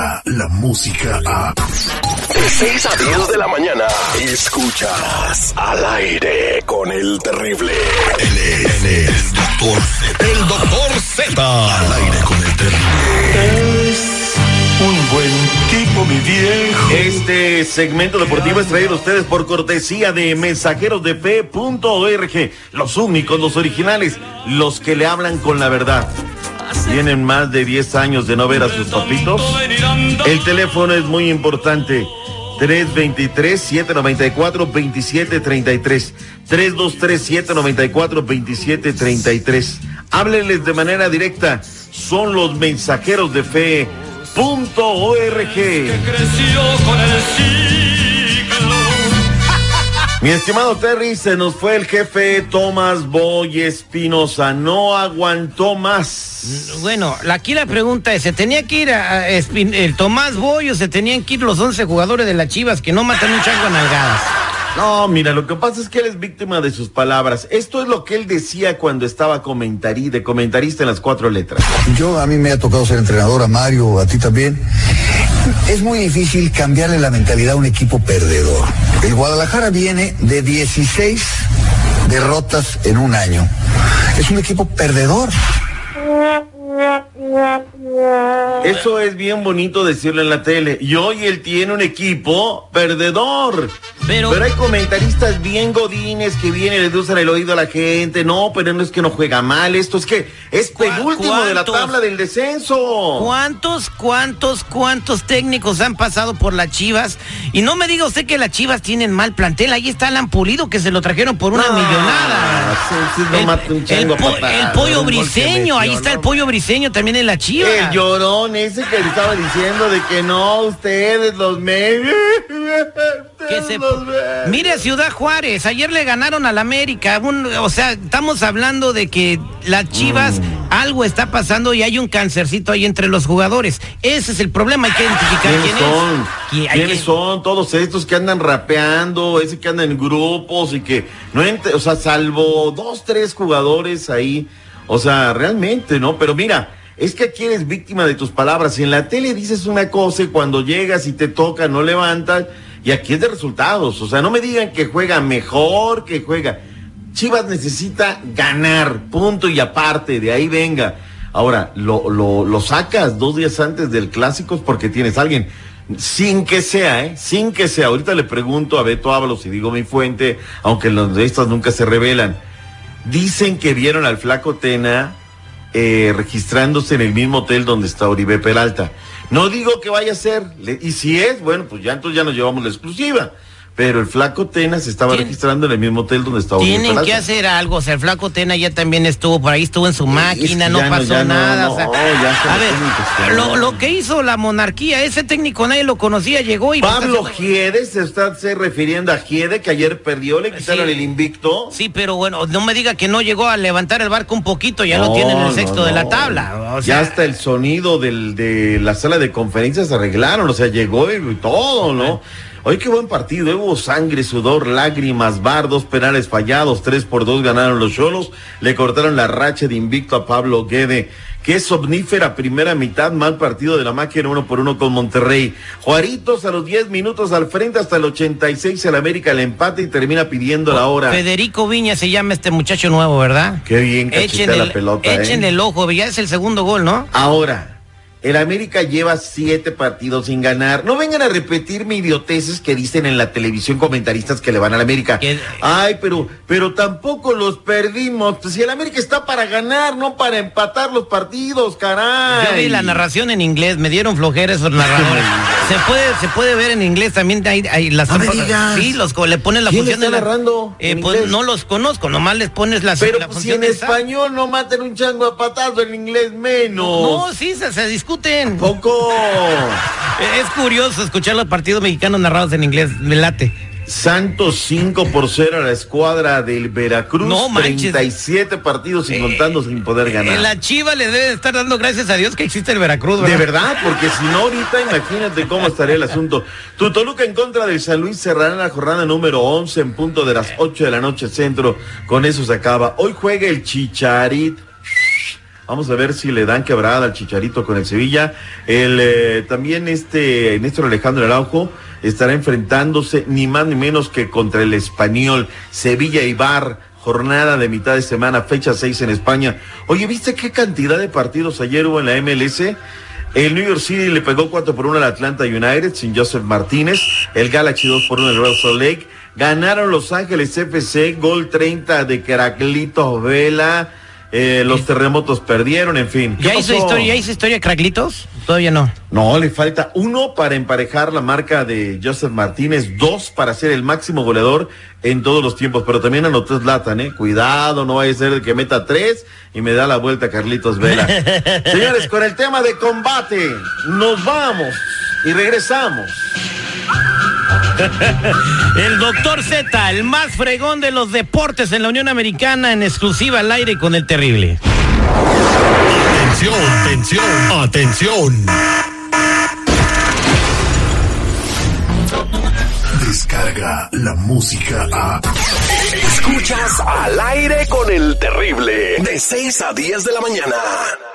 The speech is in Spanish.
llega la música a... De 6 a 10 de la mañana, escuchas al aire con el terrible. Él es, él es el doctor Z. El doctor Z. Al aire con el terrible. Es un buen tipo, mi viejo. Este segmento deportivo es traído a ustedes por cortesía de mensajerosdefe.org. Los únicos, los originales, los que le hablan con la verdad. Tienen más de 10 años de no ver a sus papitos. El teléfono es muy importante. 323-794-2733. 323-794-2733. Háblenles de manera directa. Son los mensajeros de fe. Punto org. Mi estimado Terry, se nos fue el jefe Tomás Boy Espinosa. No aguantó más. Bueno, aquí la pregunta es, ¿se tenía que ir a, a Espin- el Tomás Boy o se tenían que ir los 11 jugadores de las Chivas que no matan un chango a nalgadas? No, mira, lo que pasa es que él es víctima de sus palabras. Esto es lo que él decía cuando estaba comentarí, de comentarista en las cuatro letras. Yo a mí me ha tocado ser entrenador, a Mario, a ti también. Es muy difícil cambiarle la mentalidad a un equipo perdedor. El Guadalajara viene de 16 derrotas en un año. Es un equipo perdedor. Eso es bien bonito decirlo en la tele. Y hoy él tiene un equipo perdedor. Pero- hay comentaristas bien godines que vienen y le dulzan el oído a la gente. No, pero no es que no juega mal. Esto es que es ¿Cuá- penúltimo de la tabla del descenso. ¿Cuántos, cuántos, cuántos técnicos han pasado por las Chivas? Y no me diga usted que las Chivas tienen mal plantel. Ahí está Alan Pulido, que se lo trajeron por una No, millonada. sí, sí, no po- el pollo briseño, ahí está el pollo briseño también en la Chivas. El llorón ese que le estaba diciendo de que no, ustedes los medios. Que se-. Mire Ciudad Juárez, ayer le ganaron al América, un- o sea, estamos hablando de que las Chivas Mm. algo está pasando y hay un cancercito ahí entre los jugadores. Ese es el problema, hay que identificar ¿Quiénes quién son? es. Y hay ¿Quiénes que- son todos estos que andan rapeando, ese que andan en grupos y que no ent- o sea, salvo dos, tres jugadores ahí, o sea, realmente, ¿no? Pero mira, es que aquí eres víctima de tus palabras. En la tele dices una cosa y cuando llegas y te toca no levantas y aquí es de resultados. O sea, no me digan que juega mejor, que juega. Chivas necesita ganar, punto y aparte, de ahí venga. Ahora, lo, lo, sacas dos días antes del clásico porque tienes a alguien. Sin que sea, ¿eh? Sin que sea. Ahorita le pregunto a Beto Ábalos y digo mi fuente, aunque los de estas nunca se revelan. Dicen que vieron al flaco Tena eh, registrándose en el mismo hotel donde está Oribe Peralta. No digo que vaya a ser, y si es, bueno, pues ya entonces ya nos llevamos la exclusiva. Pero el flaco Tena se estaba Tien- registrando en el mismo hotel donde Oribe Tienen que hacer algo, o sea, el flaco Tena ya también estuvo por ahí, estuvo en su máquina, que no pasó no, nada. no, o sea, ya está a ver, lo, lo que hizo la monarquía, ese técnico nadie lo conocía, llegó y... Pablo Giede, se está se refiriendo a Giede, que ayer perdió, le quitaron Sí. el invicto. Sí, pero bueno, no me diga que no llegó a levantar el barco un poquito, ya lo tienen en el sexto de la tabla. O ya hasta el sonido del, de la sala de conferencias arreglaron, o sea, llegó y todo, ¿no? Hoy qué buen partido, ¿eh? hubo sangre, sudor, lágrimas, bar, dos penales fallados, tres por dos ganaron los cholos, le cortaron la racha de invicto a Pablo Guede. Qué somnífera primera mitad, mal partido de la máquina uno por uno con Monterrey. Juaritos a los 10 minutos al frente hasta el 86, el América el empate y termina pidiendo la hora. Federico Viña se llama este muchacho nuevo, ¿verdad? Qué bien Échenle la el- pelota, ¿eh? échenle el ojo, ya es el segundo gol, ¿no? Ahora, el América lleva siete partidos sin ganar. No vengan a repetir mi idioteces que dicen en la televisión comentaristas que le van al América. Ay, pero, pero tampoco los perdimos. Pues si el América está para ganar, no para empatar los partidos, caray. Yo vi la narración en inglés, me dieron flojera esos narradores. se puede, se puede ver en inglés también hay, hay las No me digas. Sí, los le ponen la ¿Quién función está de la- narrando Eh, en pues inglés? no los conozco, nomás les pones la, Pero la pues, si en español no maten un chango a patazo, en inglés menos. No, sí, se, se discuten. Poco. Eh, Es curioso escuchar los partidos mexicanos narrados en inglés, me late. Santos 5 por 0 a la escuadra del Veracruz. No manches. 37 partidos sin Eh, contando sin poder ganar. En la Chiva le debe estar dando gracias a Dios que existe el Veracruz, ¿verdad? De verdad, porque si no ahorita imagínate cómo estaría el asunto. Tu Toluca en contra del San Luis cerrará la jornada número 11 en punto de las 8 de la noche centro. Con eso se acaba. Hoy juega el Chicharit. Vamos a ver si le dan quebrada al Chicharito con el Sevilla. El, eh, también este Néstor Alejandro Araujo estará enfrentándose ni más ni menos que contra el español Sevilla y Bar. Jornada de mitad de semana, fecha 6 en España. Oye, ¿viste qué cantidad de partidos ayer hubo en la MLS? El New York City le pegó 4 por 1 al Atlanta United sin Joseph Martínez. El Galaxy 2 por 1 al Real Salt Lake. Ganaron Los Ángeles FC, gol 30 de Caraclitos Vela. Eh, los terremotos perdieron, en fin. ¿Qué ¿Ya hizo historia, ¿Ya hizo historia Craclitos? Todavía no. No, le falta uno para emparejar la marca de Joseph Martínez, dos para ser el máximo goleador en todos los tiempos, pero también anotó Zlatan, ¿eh? Cuidado, no vaya a ser el que meta tres y me da la vuelta Carlitos Vela. Señores, con el tema de combate, nos vamos y regresamos. El doctor Z, el más fregón de los deportes en la Unión Americana, en exclusiva al aire con el terrible. Atención, atención, atención. Descarga la música a. Escuchas al aire con el terrible. De 6 a 10 de la mañana.